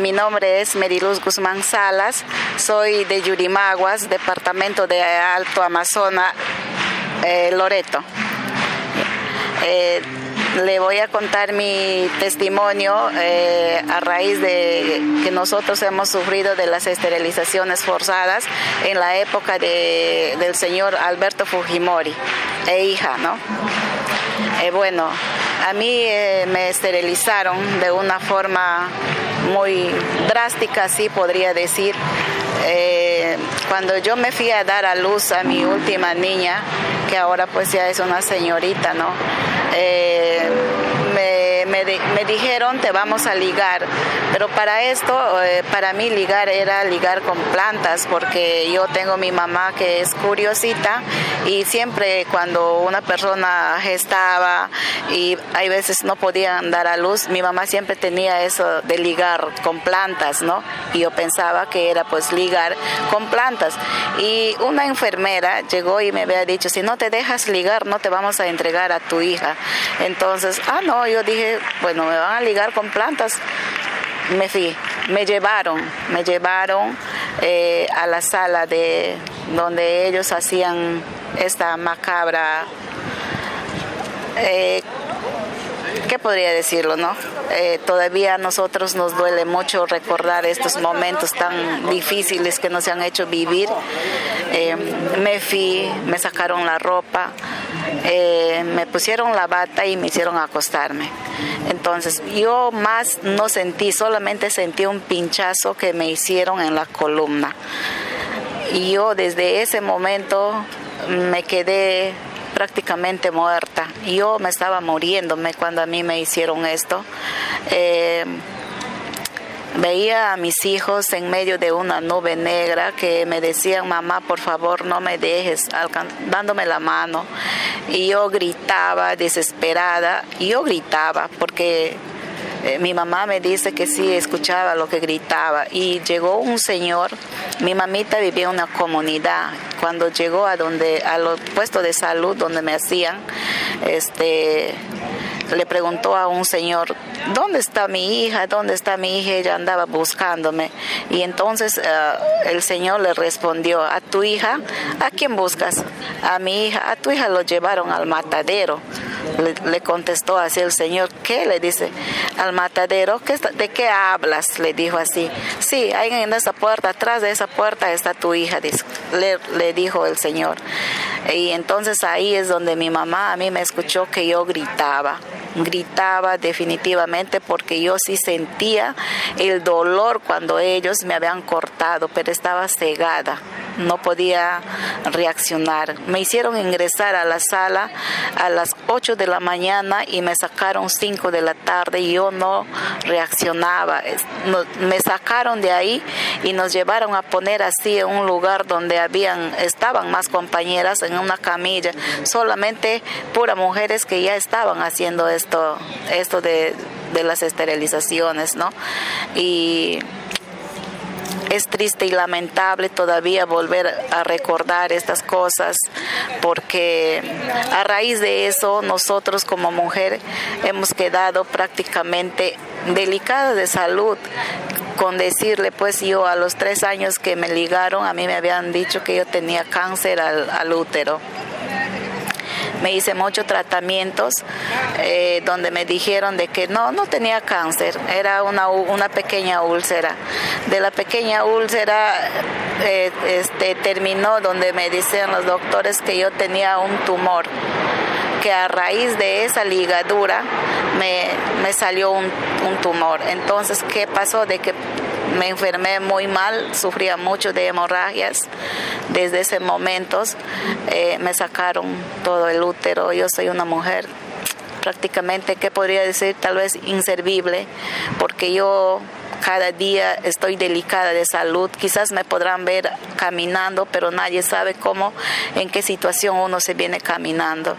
Mi nombre es Meriluz Guzmán Salas, soy de Yurimaguas, departamento de Alto Amazonas, eh, Loreto. Eh, le voy a contar mi testimonio eh, a raíz de que nosotros hemos sufrido de las esterilizaciones forzadas en la época del señor Alberto Fujimori e hija, ¿no? Bueno, a mí me esterilizaron de una forma muy drástica, sí podría decir. cuando yo me fui a dar a luz a mi última niña, que ahora pues ya es una señorita, ¿no? Me, dijeron te vamos a ligar, pero para esto, eh, para mí ligar era ligar con plantas, porque yo tengo mi mamá que es curiosita y siempre cuando una persona gestaba y hay veces no podían dar a luz, mi mamá siempre tenía eso de ligar con plantas, ¿no? Y yo pensaba que era pues ligar con plantas. Y una enfermera llegó y me había dicho, si no te dejas ligar, no te vamos a entregar a tu hija. Entonces, ah, no, yo dije, bueno, me van a ligar con plantas. Me fui, me llevaron, me llevaron eh, a la sala de donde ellos hacían esta macabra, eh, ¿qué podría decirlo, no? Eh, todavía a nosotros nos duele mucho recordar estos momentos tan difíciles que nos han hecho vivir. me fui, me sacaron la ropa, me pusieron la bata y me hicieron acostarme. Entonces yo más no sentí, solamente sentí un pinchazo que me hicieron en la columna. Y yo desde ese momento me quedé prácticamente muerta. Yo me estaba muriéndome cuando a mí me hicieron esto. Eh, veía a mis hijos en medio de una nube negra que me decían, mamá, por favor, no me dejes, dándome la mano. Y yo gritaba desesperada, y yo gritaba porque eh, mi mamá me dice que sí escuchaba lo que gritaba y llegó un señor, mi mamita vivía en una comunidad, cuando llegó a donde a los puestos de salud donde me hacían este le preguntó a un señor, ¿dónde está mi hija? ¿Dónde está mi hija? Ella andaba buscándome. Y entonces eh, el señor le respondió, ¿a tu hija? ¿A quién buscas? A mi hija. A tu hija lo llevaron al matadero. Le, contestó así el señor, ¿qué? Le dice, al matadero, ¿de qué hablas? Le dijo así, sí, ahí en esa puerta, atrás de esa puerta está tu hija, le, le dijo el señor. Y entonces ahí es donde mi mamá a mí me escuchó que yo gritaba gritaba definitivamente porque yo sí sentía el dolor cuando ellos me habían cortado, pero estaba cegada, no podía reaccionar. Me hicieron ingresar a la sala a las 8 de la mañana y me sacaron 5 de la tarde y yo no reaccionaba. Me sacaron de ahí y nos llevaron a poner así en un lugar donde habían estaban más compañeras en una camilla, solamente puras mujeres que ya estaban haciendo esto, esto de, las esterilizaciones, ¿no? Y es triste y lamentable todavía volver a recordar estas cosas porque a raíz de eso nosotros como mujer hemos quedado prácticamente delicadas de salud. Con decirle pues yo a los tres años que me ligaron a mí me habían dicho que yo tenía cáncer al útero me hice muchos tratamientos eh, donde me dijeron de que no, no tenía cáncer, era una, una pequeña úlcera. De la pequeña úlcera eh, este, terminó donde me dicen los doctores que yo tenía un tumor que a raíz de esa ligadura me, me salió un, un, tumor. Entonces, ¿qué pasó? De que me enfermé muy mal, sufría mucho de hemorragias. Desde ese momento eh, me sacaron todo el útero. Yo soy una mujer prácticamente, ¿qué podría decir? Tal vez inservible, porque yo cada día estoy delicada de salud. Quizás me podrán ver caminando, pero nadie sabe cómo, en qué situación uno se viene caminando.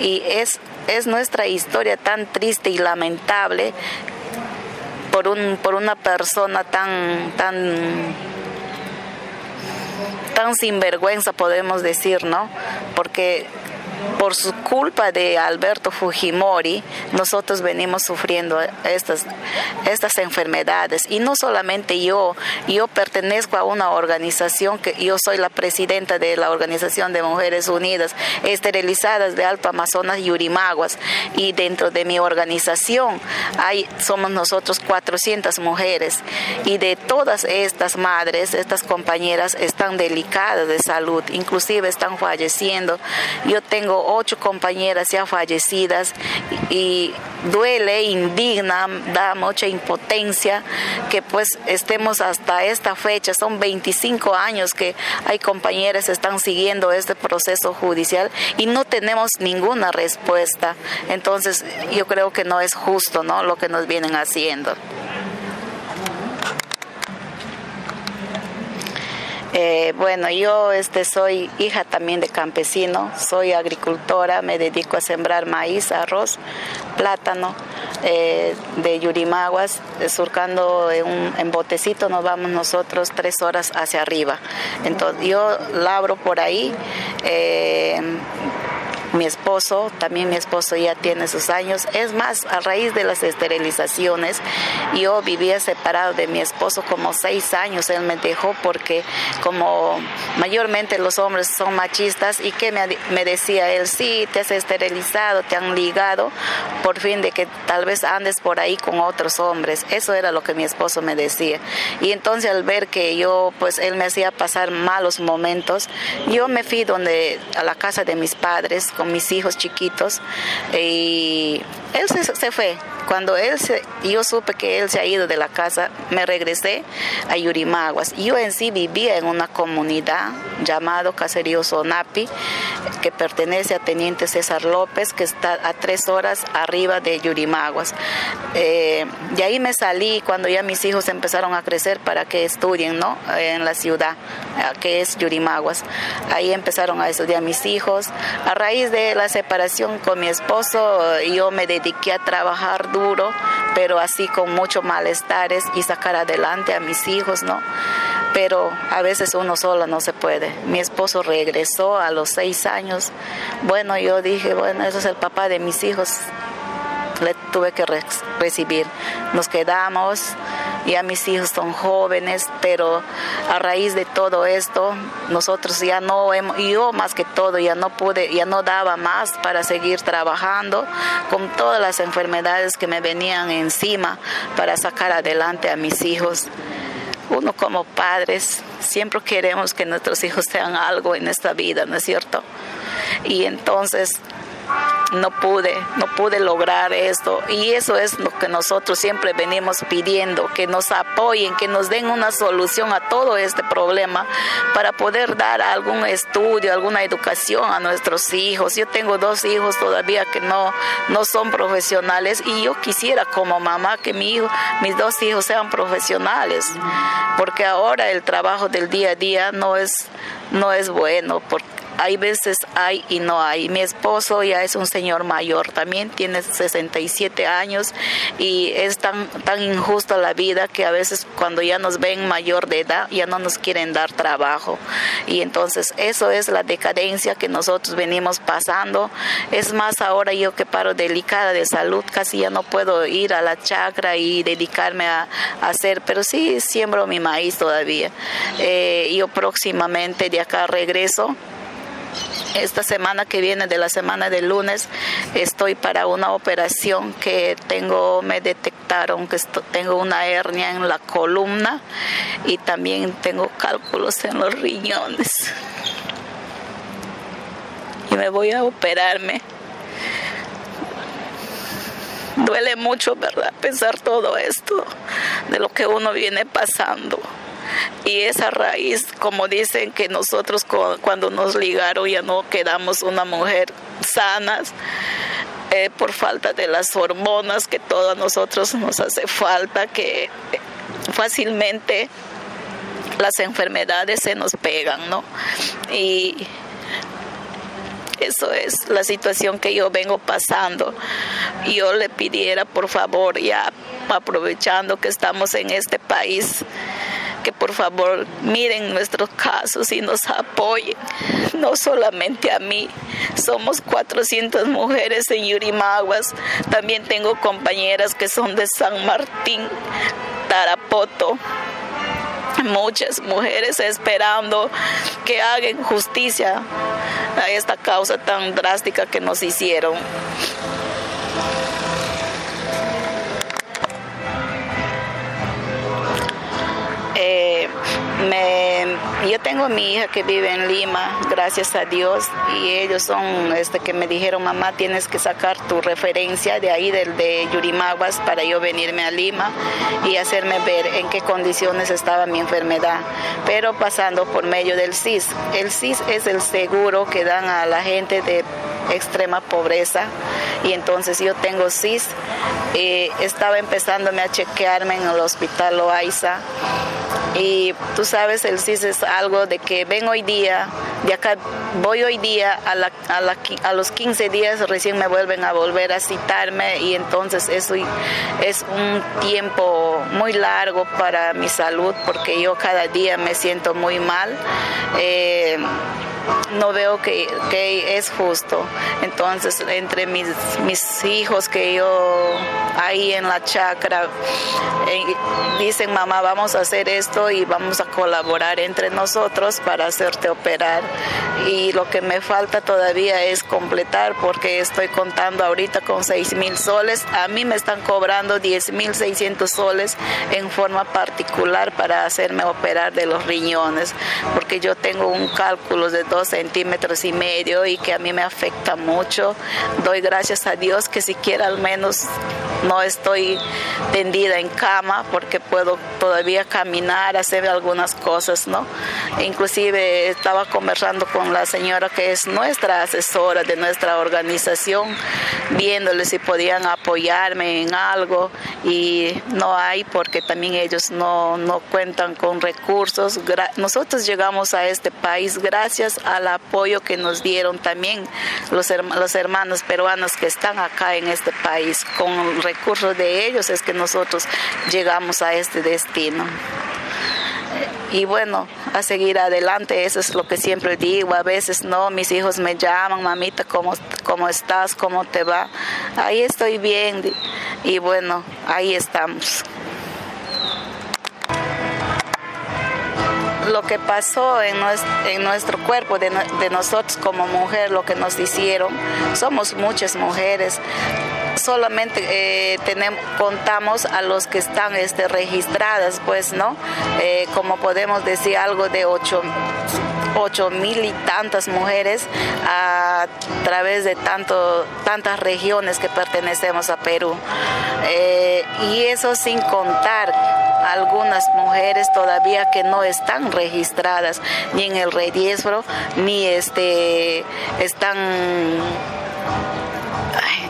Y es, es nuestra historia tan triste y lamentable por, un, por una persona tan, tan, tan sinvergüenza, podemos decir, ¿no? Porque por su culpa de Alberto Fujimori, nosotros venimos sufriendo estas, estas enfermedades. Y no solamente yo, yo pertenezco a una organización que yo soy la presidenta de la Organización de Mujeres Unidas Esterilizadas de Alto Amazonas y Urimaguas. Y dentro de mi organización hay, somos nosotros 400 mujeres. Y de todas estas madres, estas compañeras están delicadas de salud, inclusive están falleciendo. Yo tengo ocho compañeras ya fallecidas y duele, indigna, da mucha impotencia que pues estemos hasta esta fecha, son 25 años que hay compañeras que están siguiendo este proceso judicial y no tenemos ninguna respuesta. Entonces yo creo que no es justo, ¿no? Lo que nos vienen haciendo. Eh, bueno, yo este, soy hija también de campesino, soy agricultora, me dedico a sembrar maíz, arroz, plátano eh, de Yurimaguas, surcando en, un, en botecito nos vamos nosotros tres horas hacia arriba. Entonces yo labro por ahí. Eh, mi esposo, también mi esposo ya tiene sus años. Es más, a raíz de las esterilizaciones, yo vivía separado de mi esposo como seis años. Él me dejó porque como mayormente los hombres son machistas y que me, me decía él, sí, te has esterilizado, te han ligado, por fin de que tal vez andes por ahí con otros hombres. Eso era lo que mi esposo me decía. Y entonces al ver que yo, pues él me hacía pasar malos momentos, yo me fui donde, a la casa de mis padres, mis hijos chiquitos y él se, fue. Cuando él se, yo supe que él se ha ido de la casa, me regresé a Yurimaguas. Yo en sí vivía en una comunidad llamado Caserío Sonapi, que pertenece a Teniente César López, que está a tres horas arriba de Yurimaguas. Eh, de ahí me salí cuando ya mis hijos empezaron a crecer para que estudien ¿no? en la ciudad, que es Yurimaguas. Ahí empezaron a estudiar mis hijos. A raíz de la separación con mi esposo, yo me dediqué a trabajar duro, pero así con muchos malestares y sacar adelante a mis hijos, ¿no? Pero a veces uno solo no se puede. Mi esposo regresó a los seis años. Bueno, yo dije, bueno, ese es el papá de mis hijos. Le tuve que recibir. Nos quedamos ya mis hijos son jóvenes, pero a raíz de todo esto, nosotros ya no hemos, yo más que todo ya no pude, ya no daba más para seguir trabajando con todas las enfermedades que me venían encima para sacar adelante a mis hijos. Uno como padres siempre queremos que nuestros hijos sean algo en esta vida, ¿no es cierto? Y entonces no pude, no pude lograr esto. Y eso es lo que nosotros siempre venimos pidiendo, que nos apoyen, que nos den una solución a todo este problema para poder dar algún estudio, alguna educación a nuestros hijos. Yo tengo dos hijos todavía que no, no son profesionales y yo quisiera como mamá que mi hijo, mis dos hijos sean profesionales, porque ahora el trabajo del día a día no es, no es bueno, porque hay veces hay y no hay. Mi esposo ya es un señor mayor, también tiene 67 años y es tan, tan injusta la vida que a veces cuando ya nos ven mayor de edad ya no nos quieren dar trabajo. Y entonces eso es la decadencia que nosotros venimos pasando. Es más, ahora yo que paro delicada de salud, casi ya no puedo ir a la chacra y dedicarme a, hacer, pero sí siembro mi maíz todavía. Eh, yo próximamente de acá regreso esta semana que viene, de la semana del lunes, estoy para una operación que tengo, me detectaron que tengo una hernia en la columna y también tengo cálculos en los riñones. Y me voy a operarme. Duele mucho, ¿verdad? Pensar todo esto, de lo que uno viene pasando y esa raíz, como dicen que nosotros cuando nos ligaron ya no quedamos una mujer sanas. Eh, por falta de las hormonas que todos nosotros nos hace falta, que fácilmente las enfermedades se nos pegan, ¿no? Y eso es la situación que yo vengo pasando. Yo le pidiera, por favor, ya aprovechando que estamos en este país, que por favor miren nuestros casos y nos apoyen, no solamente a mí, somos 400 mujeres en Yurimaguas, también tengo compañeras que son de San Martín, Tarapoto, muchas mujeres esperando que hagan justicia a esta causa tan drástica que nos hicieron. Me, yo tengo mi hija que vive en Lima, gracias a Dios, y ellos son este que me dijeron, mamá, tienes que sacar tu referencia de ahí, del de Yurimaguas, para yo venirme a Lima y hacerme ver en qué condiciones estaba mi enfermedad. Pero pasando por medio del CIS. El CIS es el seguro que dan a la gente de extrema pobreza y entonces yo tengo CIS. Eh, estaba empezándome a chequearme en el hospital Loaiza y tú sabes, el CIS es algo de que ven hoy día, de acá voy hoy día, a, los 15 días recién me vuelven a volver a citarme y entonces eso es un tiempo muy largo para mi salud porque yo cada día me siento muy mal. Eh, no veo que, es justo. Entonces, entre mis, mis hijos que yo ahí en la chacra eh, dicen, mamá, vamos a hacer esto y vamos a colaborar entre nosotros para hacerte operar. Y lo que me falta todavía es completar porque estoy contando ahorita con 6 mil soles. A mí me están cobrando 10 mil 600 soles en forma particular para hacerme operar de los riñones porque yo tengo un cálculo de dos centímetros y medio y que a mí me afecta mucho. Doy gracias a Dios que siquiera al menos no estoy tendida en cama porque puedo todavía caminar, hacer algunas cosas, ¿no? Inclusive estaba conversando con la señora que es nuestra asesora de nuestra organización, viéndole si podían apoyarme en algo y no hay porque también ellos no, no cuentan con recursos. Nosotros llegamos a este país gracias al apoyo que nos dieron también los, hermanos peruanos que están acá en este país con recursos de ellos es que nosotros llegamos a este destino y bueno, a seguir adelante, eso es lo que siempre digo, a veces no, mis hijos me llaman, mamita, ¿cómo, cómo estás? ¿Cómo te va? Ahí estoy bien y bueno, ahí estamos. Lo que pasó en nuestro, cuerpo, de, nosotros como mujer, lo que nos hicieron, somos muchas mujeres. Solamente eh, contamos a los que están este, registradas, pues, ¿no? Eh, como podemos decir, algo de ocho ocho mil y tantas mujeres a través de tanto, tantas regiones que pertenecemos a Perú. Eh, y eso sin contar algunas mujeres todavía que no están registradas ni en el registro ni este están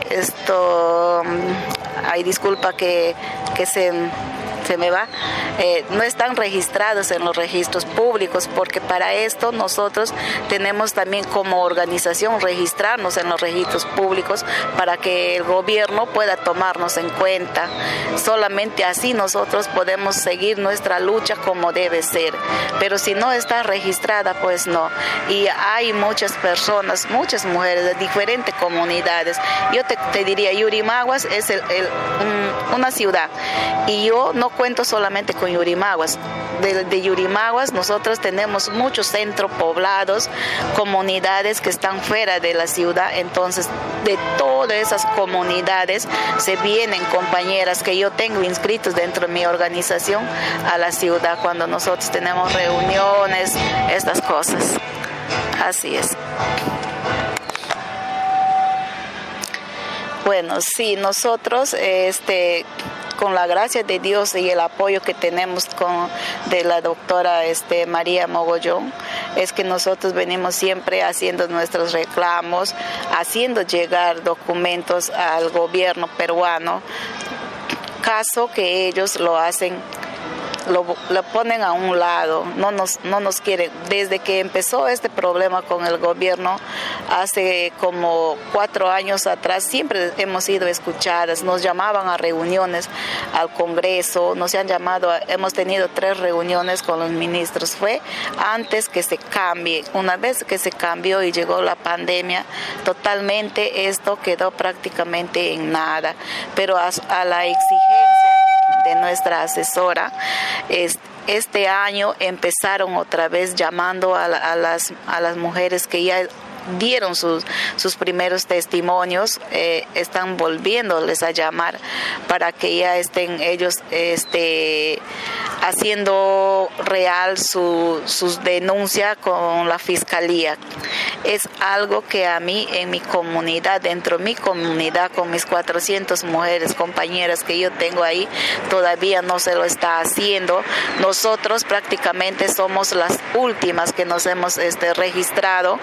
esto hay disculpa que, que se se me va, eh, no están registrados en los registros públicos, porque para esto nosotros tenemos también como organización registrarnos en los registros públicos para que el gobierno pueda tomarnos en cuenta. Solamente así nosotros podemos seguir nuestra lucha como debe ser. Pero si no está registrada, pues no. Y hay muchas personas, muchas mujeres de diferentes comunidades. Yo te, diría, Yurimaguas es el, el, un, una ciudad y yo no cuento solamente con Yurimaguas. De, de, Yurimaguas nosotros tenemos muchos centros poblados, comunidades que están fuera de la ciudad, entonces de todas esas comunidades se vienen compañeras que yo tengo inscritos dentro de mi organización a la ciudad cuando nosotros tenemos reuniones, estas cosas. Así es. Bueno, sí, nosotros este con la gracia de Dios y el apoyo que tenemos con, de la doctora este, María Mogollón, es que nosotros venimos siempre haciendo nuestros reclamos, haciendo llegar documentos al gobierno peruano, caso que ellos lo hacen lo, ponen a un lado, no nos, no nos quieren. Desde que empezó este problema con el gobierno, hace como cuatro años atrás, siempre hemos sido escuchadas, nos llamaban a reuniones al Congreso, nos han llamado, hemos tenido tres reuniones con los ministros, fue antes que se cambie, una vez que se cambió y llegó la pandemia, totalmente esto quedó prácticamente en nada, pero a, a la exigencia de nuestra asesora, este año empezaron otra vez llamando a, las, a las mujeres que ya dieron sus, sus primeros testimonios, eh, están volviéndoles a llamar para que ya estén ellos este, haciendo real su, sus denuncias con la fiscalía. Es algo que a mí en mi comunidad, dentro de mi comunidad, con mis 400 mujeres, compañeras que yo tengo ahí, todavía no se lo está haciendo. Nosotros prácticamente somos las últimas que nos hemos este, registrado,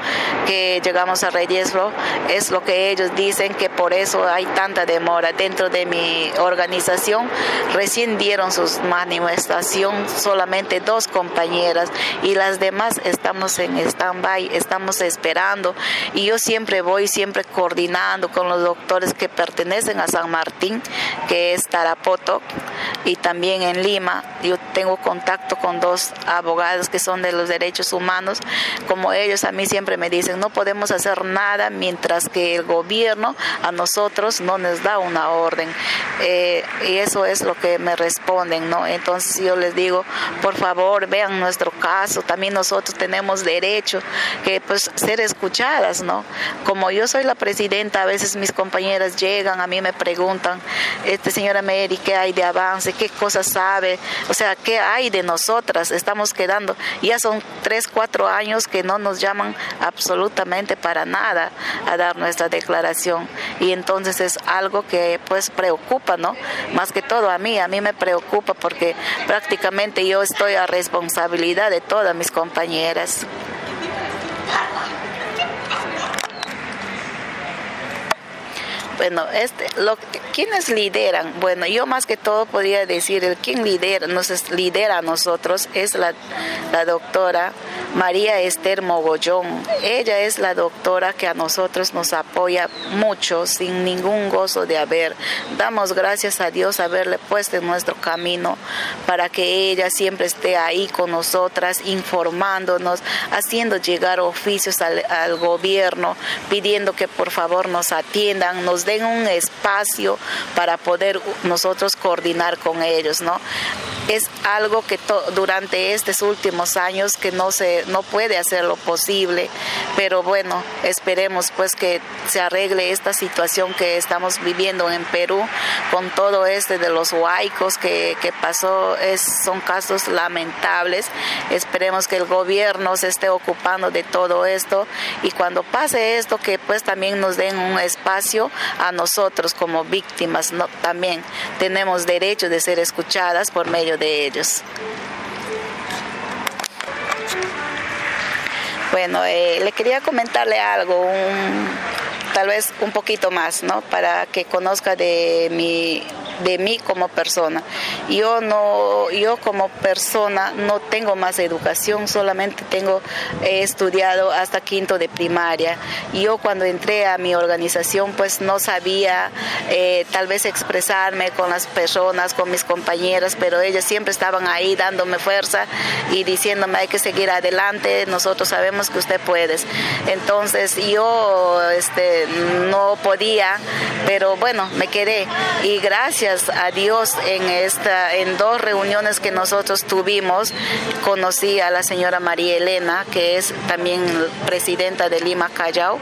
que llegamos a riesgo es lo que ellos dicen que por eso hay tanta demora. Dentro de mi organización recién dieron sus manifestación solamente dos compañeras y las demás estamos en stand-by, estamos esperando y yo siempre voy siempre coordinando con los doctores que pertenecen a San Martín, que es Tarapoto y también en Lima. Yo tengo contacto con dos abogados que son de los derechos humanos, como ellos a mí siempre me dicen, no podemos hacer nada mientras que el gobierno a nosotros no nos da una orden. Eh, y eso es lo que me responden, ¿no? Entonces yo les digo, por favor, vean nuestro caso, también nosotros tenemos derecho que pues ser escuchadas, ¿no? Como yo soy la presidenta, a veces mis compañeras llegan, a mí me preguntan, este señora Mary, ¿qué hay de avance? ¿Qué cosas sabe? O sea, ¿qué hay de nosotras? Estamos quedando, ya son tres, cuatro años que no nos llaman absolutamente para nada a dar nuestra declaración y entonces es algo que pues preocupa, ¿no? Más que todo a mí, a mí me preocupa porque prácticamente yo estoy a responsabilidad de todas mis compañeras. Bueno, este, lo, ¿quiénes lideran? Bueno, yo más que todo podría decir, quién lidera, nos lidera a nosotros es la, la doctora María Esther Mogollón. Ella es la doctora que a nosotros nos apoya mucho, sin ningún gozo de haber. Damos gracias a Dios haberle puesto en nuestro camino para que ella siempre esté ahí con nosotras, informándonos, haciendo llegar oficios al, al gobierno, pidiendo que por favor nos atiendan, nos den un espacio para poder nosotros coordinar con ellos, ¿no? Es algo que durante estos últimos años que no se no puede hacer lo posible, pero bueno, esperemos pues que se arregle esta situación que estamos viviendo en Perú con todo este de los huaicos que, que pasó, es, son casos lamentables. Esperemos que el gobierno se esté ocupando de todo esto y cuando pase esto que pues también nos den un espacio a nosotros como víctimas ¿no? también tenemos derecho de ser escuchadas por medio de ellos. Bueno, eh, le quería comentarle algo, tal vez un poquito más, ¿no? Para que conozca de mi de mí como persona. Yo no, yo como persona no tengo más educación, solamente tengo he estudiado hasta quinto de primaria. Yo cuando entré a mi organización pues no sabía eh, tal vez expresarme con las personas, con mis compañeras, pero ellas siempre estaban ahí dándome fuerza y diciéndome hay que seguir adelante, nosotros sabemos que usted puede. Entonces yo este, no podía, pero bueno, me quedé y gracias a Dios en esta en dos reuniones que nosotros tuvimos conocí a la señora María Elena que es también presidenta de Lima Callao.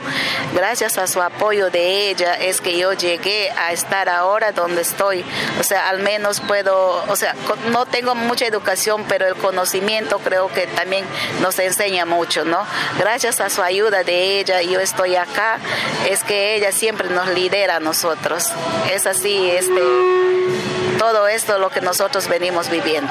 Gracias a su apoyo de ella es que yo llegué a estar ahora donde estoy. O sea al menos puedo o sea no tengo mucha educación pero el conocimiento creo que también nos enseña mucho no gracias a su ayuda de ella yo estoy acá es que ella siempre nos lidera a nosotros. Es así este todo esto lo que nosotros venimos viviendo.